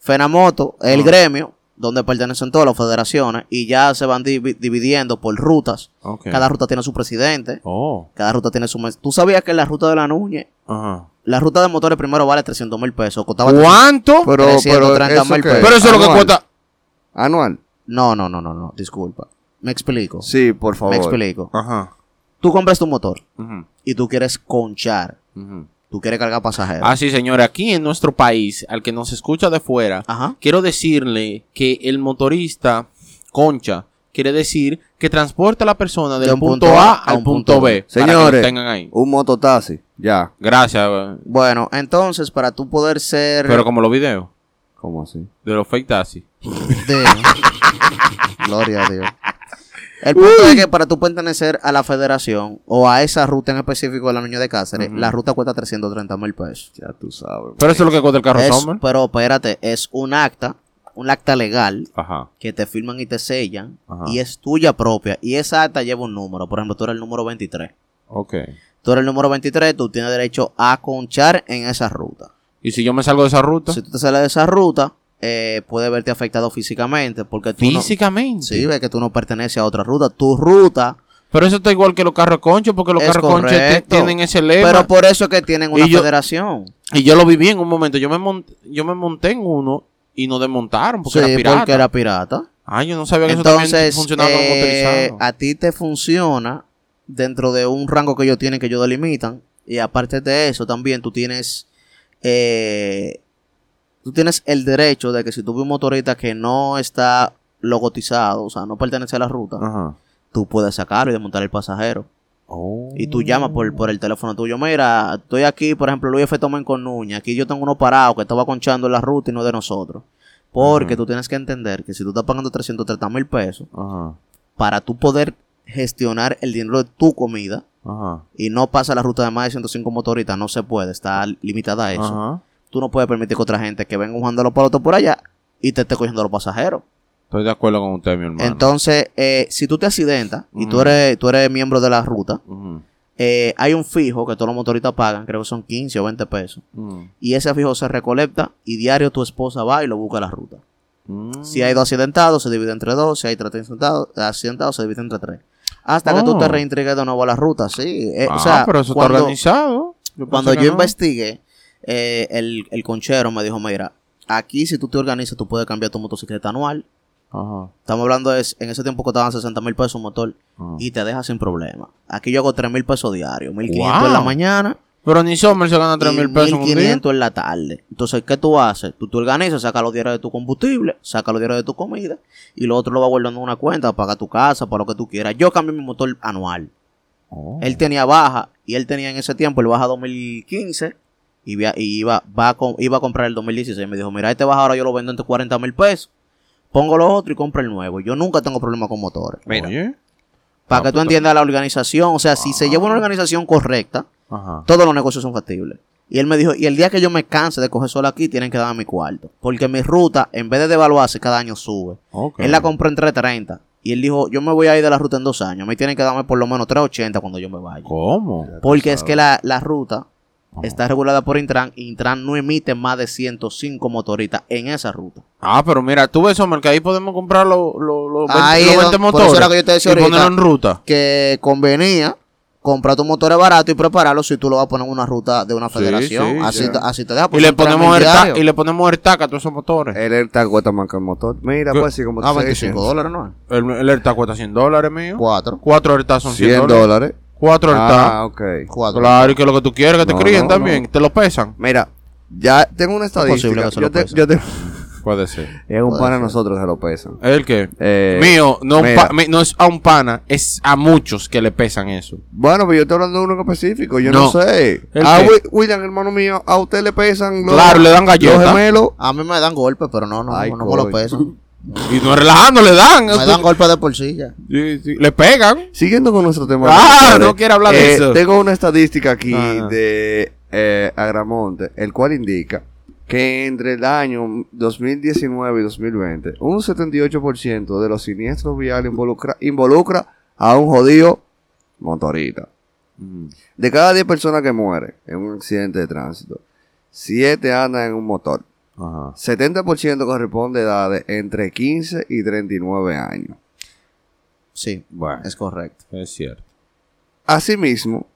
Fenamoto, el Ah. gremio, donde pertenecen todas las federaciones, y ya se van divi- dividiendo por rutas. Cada ruta tiene su presidente, Oh, cada ruta tiene su mes. ¿Tú sabías que la ruta de la Núñez, ajá. la ruta de motores primero vale 300 mil pesos? Costaba ¿Cuánto? Pero, pero 330 eso mil pesos. Pero eso es lo que Anual. cuesta. Anual. No, no, no, no, no, disculpa. Me explico. Sí, por favor. Me explico. Ajá. Tú compras tu motor y tú quieres conchar, ujú. Tú quieres cargar pasajeros. Ah, sí, señores, aquí en nuestro país, al que nos escucha de fuera, Ajá. quiero decirle que el motorista concha quiere decir que transporta a la persona del De un punto, punto A al punto B. Señores, tengan ahí. un mototaxi. Ya. Gracias. Bueno, entonces, para tú poder ser... Pero como los videos ¿Cómo así? de los fake taxi. de- (laughs) Gloria a Dios. El punto es que para tú pertenecer a la federación o a esa ruta en específico de la Niña de Cáceres, la ruta cuesta 330 mil pesos. Ya tú sabes. Pero eso es lo que cuesta el carro Es- Summer. pero espérate, es un acta, un acta legal Ajá. que te firman y te sellan Ajá. y es tuya propia. Y esa acta lleva un número. Por ejemplo, tú eres el número 23. Ok. Tú eres el número 23, tú tienes derecho a conchar en esa ruta. ¿Y si yo me salgo de esa ruta? Si tú te sales de esa ruta, eh, puede verte afectado físicamente porque tú no- Físicamente. Sí, ves que tú no perteneces a otra ruta. Tu ruta, Pero eso está igual que los carros conchos, porque los carros conchos tienen ese lema. pero por eso es que tienen una Y yo- federación. Y yo lo viví en un momento. Yo me, mont- yo me monté en uno y nos desmontaron porque Sí, era pirata. porque era pirata. Ah, yo no sabía que eso también Entonces, funcionaba como eh, motorizado. a ti te funciona dentro de un rango que ellos tienen, que ellos delimitan. Y aparte de eso, también tú tienes eh, tú tienes el derecho de que si tú ves un motorista que no está logotizado, o sea, no pertenece a la ruta, Ajá. tú puedes sacarlo y desmontar el pasajero. Oh. Y tú llamas por, por el teléfono tuyo. Mira, estoy aquí, por ejemplo, Luis F. Tomen con Nuña. Aquí yo tengo uno parado que estaba conchando en la ruta y no de nosotros. Porque Ajá. tú tienes que entender que si tú estás pagando 330 mil pesos para tú poder gestionar el dinero de tu comida Ajá. y no pasa la ruta de más de 105 motoristas, no se puede, está limitada a eso. Tú no puedes permitir que otra gente que venga jugando los palotos por allá y te esté cogiendo los pasajeros. Estoy de acuerdo con usted, mi hermano. Entonces, eh, si tú te accidentas y tú eres, tú eres miembro de la ruta, eh, hay un fijo que todos los motoristas pagan, creo que son 15 o 20 pesos. Y ese fijo se recolecta y diario tu esposa va y lo busca a la ruta. Mm. Si hay dos accidentados, se divide entre dos. Si hay tres accidentados, accidentados se divide entre tres. Hasta que tú Oh. te reintegres de nuevo a la ruta, sí. Eh, Ah, o sea, pero eso cuando, está organizado. Yo cuando yo no. investigué, eh, el, el conchero me dijo, mira, aquí si tú te organizas, tú puedes cambiar tu motocicleta anual. Ajá. Estamos hablando de, en ese tiempo costaban 60 mil pesos un motor Ajá. y te deja sin problema. Aquí yo hago 3 mil pesos diarios, 1500 en la Wow. mañana Pero ni Sommer se gana 3 y mil pesos en un día. 1500 en la tarde. Entonces, ¿qué tú haces? Tú te organizas, sacas los diarios de tu combustible, sacas los diarios de tu comida y lo otro lo vas guardando en una cuenta, paga tu casa, para lo que tú quieras. Yo cambié mi motor anual. Oh. Él tenía baja y él tenía en ese tiempo el baja 2015 y, via- y iba, va a iba a comprar el 2016. Me dijo, mira, este baja ahora yo lo vendo entre 40 mil pesos. Pongo los otros y compro el nuevo. Yo nunca tengo problema con motores. Oye. Para Ah, que tú entiendas la organización, o sea, si se lleva una organización correcta, Ajá. todos los negocios son factibles. Y él me dijo, y el día que yo me canse de coger solo aquí, tienen que darme mi cuarto. Porque mi ruta, en vez de devaluarse, cada año sube. Él la compró en 330. Y él dijo, yo me voy a ir de la ruta en dos años. Me tienen que darme por lo menos 380 cuando yo me vaya. ¿Cómo? Porque es que la, la ruta. Está regulada por Intran. Y Intran no emite más de 105 motoristas en esa ruta. Ah, pero mira, tú ves, Sommer, que ahí podemos comprar los los 20, Ahí los es 20 donde- por motores eso era que yo te decía y ahorita. ponerlo en ruta. Que convenía comprar tus motores baratos y prepararlos si tú lo vas a poner en una ruta de una Sí, federación. sí, así, ya. te, así te deja. Y pues le, son tres ponemos el ta- y le ponemos el tac a todos esos motores. El AirTag cuesta más que el motor. Mira, ¿Qué? pues sí, como Ah, te estoy 25 diciendo. dólares, ¿no? es? El, el AirTag cuesta 100 dólares, mío. Cuatro. Cuatro AirTag son 100, 100 dólares. Cuatro AirTag. Ah, ok. Cuatro. Claro, y que lo que tú quieres que te No, críen no, también. no. Te lo pesan. Mira, ya tengo una posible estadística. que se Yo lo te, pesen. yo te- Puede ser. (laughs) es un pana a nosotros que lo pesan. ¿El qué? Eh, Mío, no, un mira. pa- mi- no es a un pana, es a muchos que le pesan eso. Bueno, pero yo estoy hablando de uno en específico. Yo no, No. sé. ¿El A qué? Wi- William, hermano mío, a usted le pesan los, Claro, le dan galletas. gemelos. A mí me dan golpes, pero no, no, Ay, no me lo coño. pesan. Y no relajando, le dan. Me dan golpes de por sí. Sí, sí, Le pegan. Siguiendo con nuestro tema. Ah, no quiere hablar de eh, eso. Tengo una estadística aquí Ah. de eh, Agramonte, el cual indica que entre el año 2019 y 2020, un 78% de los siniestros viales involucra, involucra a un jodido motorista. De cada 10 personas que mueren en un accidente de tránsito, 7 andan en un motor. Ajá. 70% corresponde a edades entre 15 y 39 años. Sí, Bueno, es correcto. es cierto. Asimismo,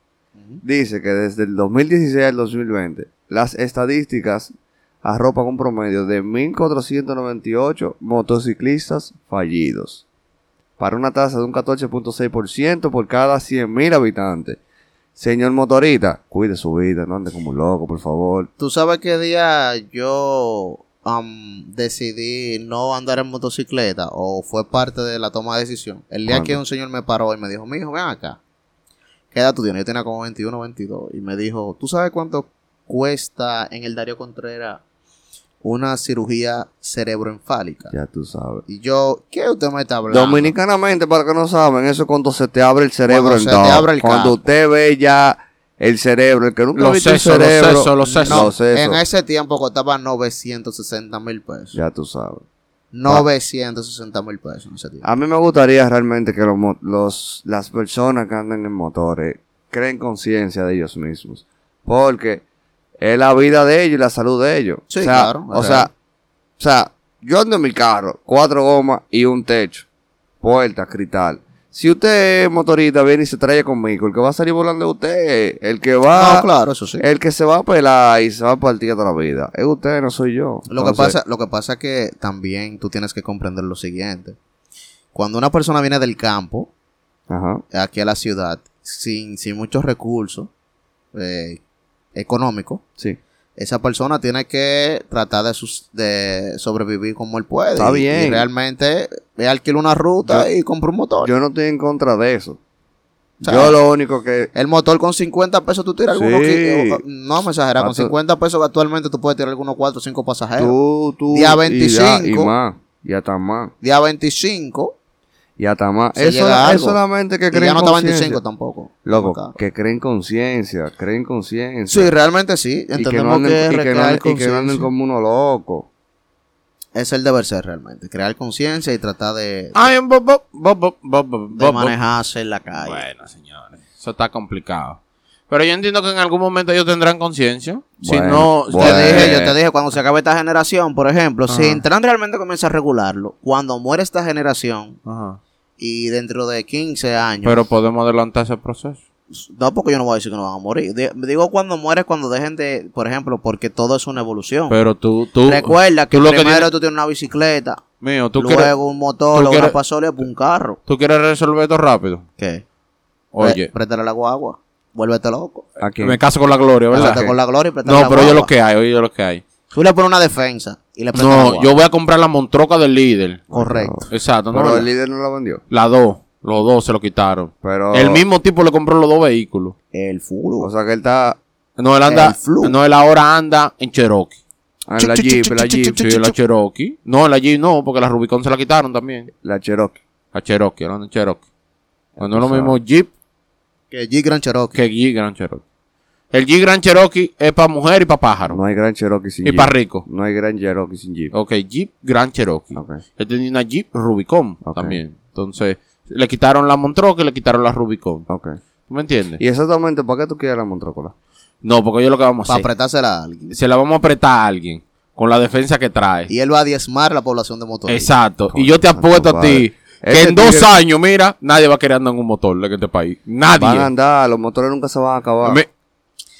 dice que desde el 2016 al 2020, las estadísticas arropan un promedio de 1.498 motociclistas fallidos, para una tasa de un 14.6% por cada 100.000 habitantes. Señor motorista, cuide su vida, no ande como un loco, por favor. ¿Tú sabes qué día yo am, decidí no andar en motocicleta o fue parte de la toma de decisión? El día ¿Cuándo? que un señor me paró y me dijo, mijo, ven acá. ¿Qué edad tú tienes? Yo tenía como 21 o 22. Y me dijo, ¿tú sabes cuánto cuesta en el Darío Contreras una cirugía cerebroencefálica? Ya tú sabes. Y yo, ¿qué usted me está hablando? Dominicanamente, para que no saben, eso es cuando se te abre el cerebro Cuando en se te dos. abre el Cuando campo. usted ve ya el cerebro, el que nunca ha visto sesos, el los cerebro. sesos, los sesos. No, los sesos. en ese tiempo costaba 960 mil pesos. Ya tú sabes. 960 mil pesos en ese tiempo. A mí me gustaría realmente que los- las personas que andan en motores creen conciencia de ellos mismos. Porque es la vida de ellos y la salud de ellos. Sí, o sea, claro, O sea, o sea, yo ando en mi carro, cuatro gomas y un techo, puerta, cristal. Si usted es motorista, viene y se trae conmigo, el que va a salir volando es usted. El que va, No, claro, eso sí. el que se va a pelar y se va a partir toda la vida. Es usted, no soy yo. Lo que, pasa, lo que pasa es que también tú tienes que comprender lo siguiente. Cuando una persona viene del campo, Ajá. aquí a la ciudad, sin, sin muchos recursos eh, económicos, Sí. esa persona tiene que tratar de, sus, de sobrevivir como él puede. Está Y- bien. Y realmente alquila una ruta Yo- y compra un motor. Yo no estoy en contra de eso. O sea, yo lo único que el motor con 50 pesos tú tiras Sí. algunos que- No me exageras, con Paso- 50 pesos actualmente tú puedes tirar algunos 4 o 5 pasajeros. tú, tú, Día y, 25. y más, y hasta más, Día 25 y hasta más. Se Eso llega es solamente que creen ya no está 25 conciencia. tampoco. Loco, Acá. que creen conciencia, creen conciencia. Sí, realmente sí. y que no Entendemos anden, que, y que no recrear anden- y que no anden conciencia como uno loco. es el deber ser realmente. Crear conciencia y tratar de, Ay, bo- bo- bo- bo- bo- bo- de manejarse en la calle. Bueno, señores, eso está complicado. Pero yo entiendo que en algún momento ellos tendrán conciencia. si Bueno, no, Te dije, yo te dije, cuando se acabe esta generación, por ejemplo, si. Intran realmente comienza a regularlo, cuando muere esta generación Ajá. Y dentro de 15 años, Pero podemos adelantar ese proceso. no porque yo no voy a decir que no van a morir. Di- Digo cuando muere, cuando dejen de, por ejemplo, porque todo es una evolución. Pero tú, tú, Recuerda que tú lo que primero tienes- tú tienes una bicicleta, mío, tú luego quieres, un motor, luego quieres- una pasola y un carro. tú quieres resolver esto rápido. ¿Qué? Oye, Pré- Préstale la guagua. Vuélvete loco. ¿A quién? me caso con la gloria, ¿verdad? Pásate con la gloria y No, la pero yo lo que hay, oye lo que hay. Tú le pones una defensa y le prestas la No, yo voy a comprar la montroca del líder. Correcto. Exacto, no. Pero el líder no la vendió. La dos, los dos se lo quitaron. Pero, El mismo tipo le compró los dos vehículos. El furo. O sea que él está No, él anda, El Flu. no, él ahora anda en Cherokee. ah, en la Chu, chu, Jeep, chu, la chu, Jeep, chu, Sí, la Cherokee. No, la Jeep no, porque la Rubicon se la quitaron también. la Cherokee. La Cherokee, ahora anda en Cherokee. Pues no es lo mismo Jeep que Jeep Grand Cherokee. que Jeep Grand Cherokee. El Jeep Grand Cherokee es para mujer y para pájaro. No hay gran Cherokee sin y Jeep. para rico. No hay gran Cherokee sin Jeep. Ok, Jeep Grand Cherokee. Ok. Él tenía una Jeep Rubicon también. Entonces, le quitaron la Montroca y le quitaron la Rubicon. Ok. ¿Tú me entiendes? Y exactamente, ¿para qué tú quieres la Montrócola? No, porque yo lo que vamos a Para hacer. apretársela a alguien. Se la vamos a apretar a alguien con la defensa que trae. Y él va a diezmar la población de motoristas. Exacto. y yo te apuesto a ti que Este en dos tigre- años, mira, nadie va a querer andar en un motor en este país. Nadie. Van a andar, los motores nunca se van a acabar. Me-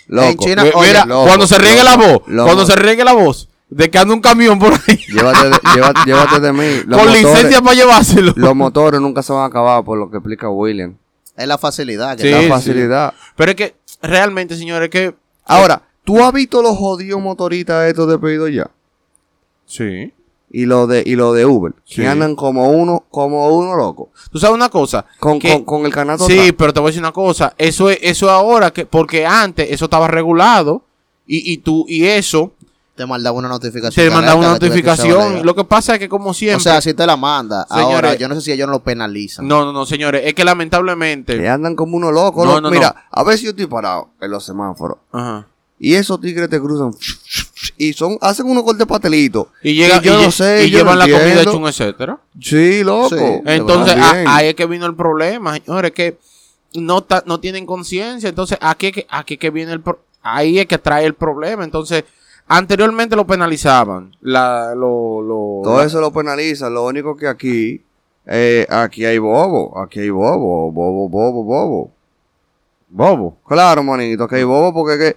Loco. En China- oye, mira, loco, cuando se riegue la voz, loco, cuando se riegue la voz de que anda un camión por ahí Llévate de, (laughs) llévate, llévate de mí. Los con motores- licencia para llevárselo. Los motores nunca se van a acabar por lo que explica William. Es la facilidad que Sí, la sí. facilidad. Pero es que realmente, señores, que Ahora, ¿tú has visto los jodidos motoristas estos de pedido ya? sí. Y los de, y lo de Uber. Sí. Que andan como uno, como uno loco. Tú sabes una cosa, Con, que- con, con el canasto Sí, pero te voy a decir una cosa. Eso es, eso es ahora que, porque antes eso estaba regulado y, y tú, y eso te mandaba una notificación. te mandaba una que notificación. Lo que pasa es que como siempre. O sea, si te la manda. Señores- Ahora, yo no sé si ellos no lo penalizan. no, no, no, señores. Es que lamentablemente. Que andan como uno loco. No, no, Mira, a ver si yo estoy parado en los semáforos. Ajá. Y esos tigres te cruzan. Y son, hacen unos cortes patelitos. Y, llega, yo y, no sé, y yo llevan no la comida entiendo. hecha un etcétera. Sí, loco. Sí. Entonces, a- ahí es que vino el problema, señores, que no, ta- no tienen conciencia. Entonces, aquí, es que- aquí es que viene el pro- ahí es que trae el problema. Entonces, anteriormente lo penalizaban. La, lo, lo, Todo eso lo penalizan. Lo único que aquí, eh, aquí hay bobo. Aquí hay bobo. Bobo, bobo, bobo. bobo. Claro, manito, que hay bobo porque que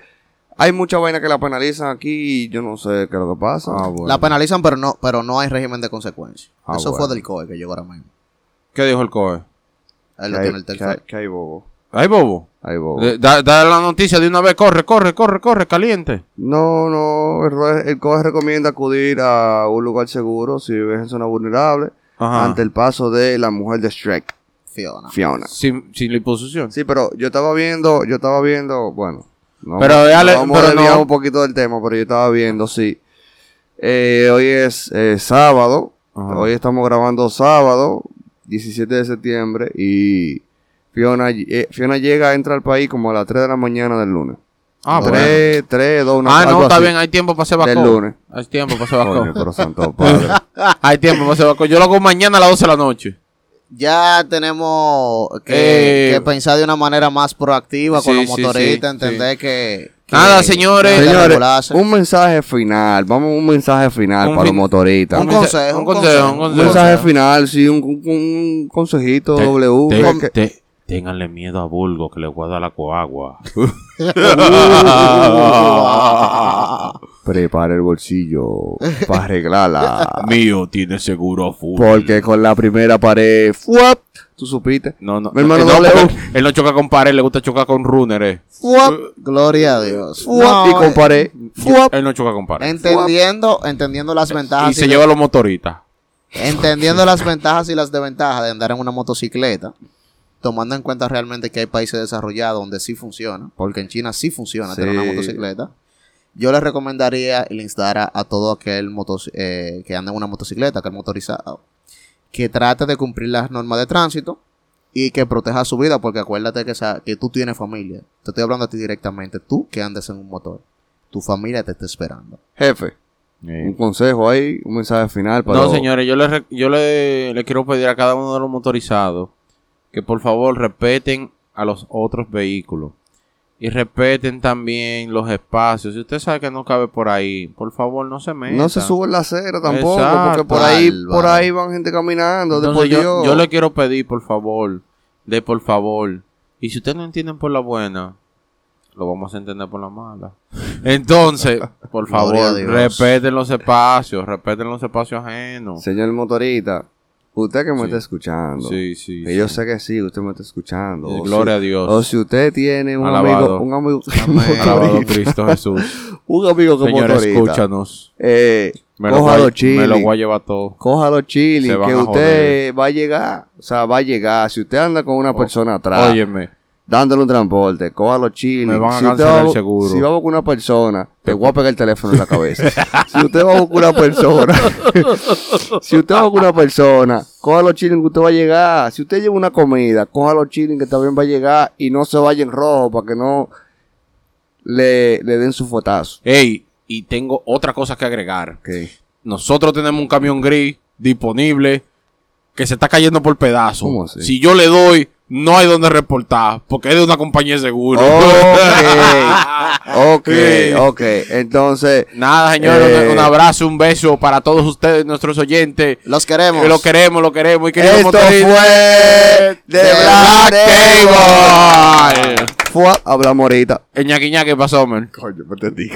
hay mucha vaina que la penalizan aquí y yo no sé qué es lo que pasa. Ah, bueno. La penalizan, pero no, pero no hay régimen de consecuencias. Ah, Eso bueno. fue del COE que llegó ahora mismo. ¿Qué dijo el COE? Él lo hay, tiene el que hay- teléfono. que hay bobo. ¿Hay bobo? Hay bobo. Da, da la noticia de una vez, corre, corre, corre, corre, caliente. No, no, el, el COE recomienda acudir a un lugar seguro si vives en zona vulnerable Ajá. ante el paso de la mujer de Shrek, Fiona. Fiona. Sin, sin liposucción. Sí, pero yo estaba viendo, yo estaba viendo, bueno, no, Pero no dale- vamos pero no. un poquito del tema, pero yo estaba viendo, sí. Eh, hoy es eh, sábado, Ajá. hoy estamos grabando sábado, 17 de septiembre, y Fiona, eh, Fiona llega, entra al país como a las 3 de la mañana del lunes. Ah, bueno. 3, 3, 2, 1, Ah, no, está bien, hay tiempo para hacer Del vacó. lunes. Hay tiempo para hacer vacó. Coño, pero santo padre. (laughs) hay tiempo para hacer vacó. Yo lo hago mañana a las 12 de la noche. Ya tenemos que, Eh, que pensar de una manera más proactiva con los motoristas, sí, entender que, que- Nada, señores. un mensaje final, vamos a un mensaje final Un para fin- los motoristas. Un Un, consejo, un un consejo, un consejo. consejo. mensaje final, sí, un, un- un consejito Te- W. te- que- te- ténganle miedo a Bulgo que le voy a dar la coagua. (laughs) (laughs) Prepara el bolsillo para arreglarla. (laughs) Mío tiene seguro full. Porque con la primera pared, ¡fuap! ¿Tú supiste? No, no, Mi hermano no, él no choca con pared, le gusta chocar con runner, eh. ¡fuap! Gloria a Dios. ¡fuap! y con pared, ¡fuap! Él no choca con pared. entendiendo, entendiendo las ventajas y se lleva a los motoristas. entendiendo las ventajas y las desventajas de andar en una motocicleta, tomando en cuenta realmente que hay países desarrollados donde sí funciona, porque en China sí funciona tener una motocicleta, yo le recomendaría y le instara a todo aquel motos- eh, que anda en una motocicleta, aquel motorizado, que trate de cumplir las normas de tránsito y que proteja su vida, porque acuérdate que, esa- que tú tienes familia. Te estoy hablando a ti directamente, tú que andes en un motor. Tu familia te está esperando. Jefe, un consejo ahí, un mensaje final para No, los- señores, yo, le, yo le, le quiero pedir a cada uno de los motorizados que por favor respeten a los otros vehículos y respeten también los espacios. Si usted sabe que no cabe por ahí, por favor no se meta. No se sube la acera tampoco, Exacto. porque por ahí, por ahí van gente caminando. Entonces yo, Dios. yo le quiero pedir, por favor, de por favor. Y si ustedes no entienden por la buena, lo vamos a entender por la mala. (laughs) Entonces, por favor, respeten los espacios, respeten los espacios ajenos. Señor motorista, usted que me Sí. está escuchando, Sí, sí. que yo sí. sé que sí, usted me está escuchando. O gloria si- a Dios. O si usted tiene un Alabado. amigo, un amigo, Alabado motorista, Cristo Jesús. (laughs) un amigo que Señor, escúchanos. eh, Me lo, cójalo voy, me lo voy a llevar todo. cójalo chile, Se van que usted va a llegar, o sea, va a llegar. Si usted anda con una persona atrás, Óyeme, dándole un transporte, cójalo chile. Me van a si cancelar va- el seguro. Si vamos con una persona, te voy a pegar el teléfono en la cabeza. (laughs) si usted va con una persona, (laughs) si usted va con una persona, cójalo chile que usted va a llegar. Si usted lleva una comida, cójalo chile que también va a llegar y no se vaya en rojo para que no le, le den su fotazo. ey, y tengo otra cosa que agregar. Nosotros tenemos un camión gris disponible que se está cayendo por pedazos. Si yo le doy, no hay donde reportar, porque es de una compañía de seguro. Ok, (laughs) ok, Sí. ok. Entonces, Nada, señores, Eh, un, un abrazo, un beso para todos ustedes, nuestros oyentes. Los queremos. Que lo queremos, lo queremos. Y queridos esto fue The The Black Black Table. Fue, hablamos ahorita. El ñaqui ñaqui pasó, man. Coño, pues te digo.